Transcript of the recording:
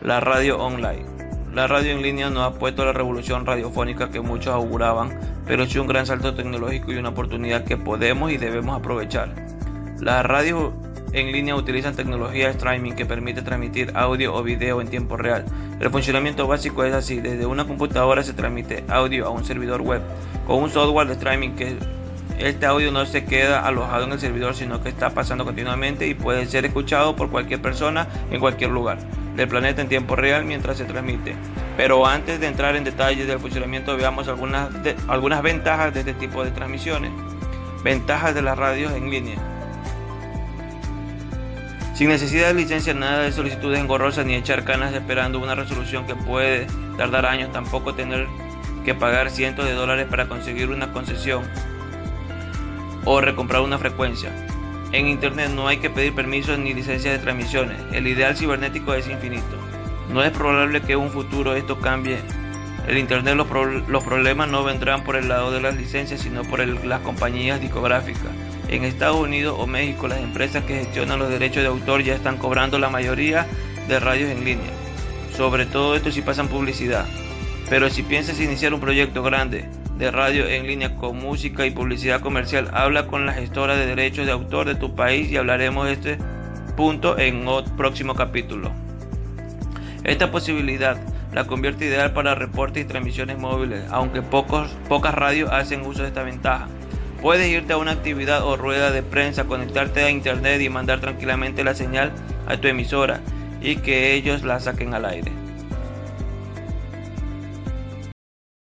La radio online. La radio en línea no ha puesto la revolución radiofónica que muchos auguraban, pero sí un gran salto tecnológico y una oportunidad que podemos y debemos aprovechar. Las radios en línea utilizan tecnología streaming que permite transmitir audio o video en tiempo real. El funcionamiento básico es así, desde una computadora se transmite audio a un servidor web con un software de streaming que este audio no se queda alojado en el servidor, sino que está pasando continuamente y puede ser escuchado por cualquier persona en cualquier lugar del planeta en tiempo real mientras se transmite. Pero antes de entrar en detalles del funcionamiento, veamos algunas, algunas ventajas de este tipo de transmisiones. Ventajas de las radios en línea. Sin necesidad de licencia, nada de solicitudes engorrosas ni echar canas esperando una resolución que puede tardar años, tampoco tener que pagar cientos de dólares para conseguir una concesión o recomprar una frecuencia. En Internet no hay que pedir permisos ni licencias de transmisiones. El ideal cibernético es infinito. No es probable que en un futuro esto cambie. El Internet los, problemas no vendrán por el lado de las licencias, sino por las compañías discográficas. En Estados Unidos o México las empresas que gestionan los derechos de autor ya están cobrando la mayoría de radios en línea. Sobre todo esto si pasan publicidad. Pero si piensas iniciar un proyecto grande, de radio en línea con música y publicidad comercial. Habla con la gestora de derechos de autor de tu país y hablaremos de este punto en otro próximo capítulo. Esta posibilidad la convierte ideal para reportes y transmisiones móviles, aunque pocos, pocas radios hacen uso de esta ventaja. Puedes irte a una actividad o rueda de prensa, conectarte a internet y mandar tranquilamente la señal a tu emisora y que ellos la saquen al aire.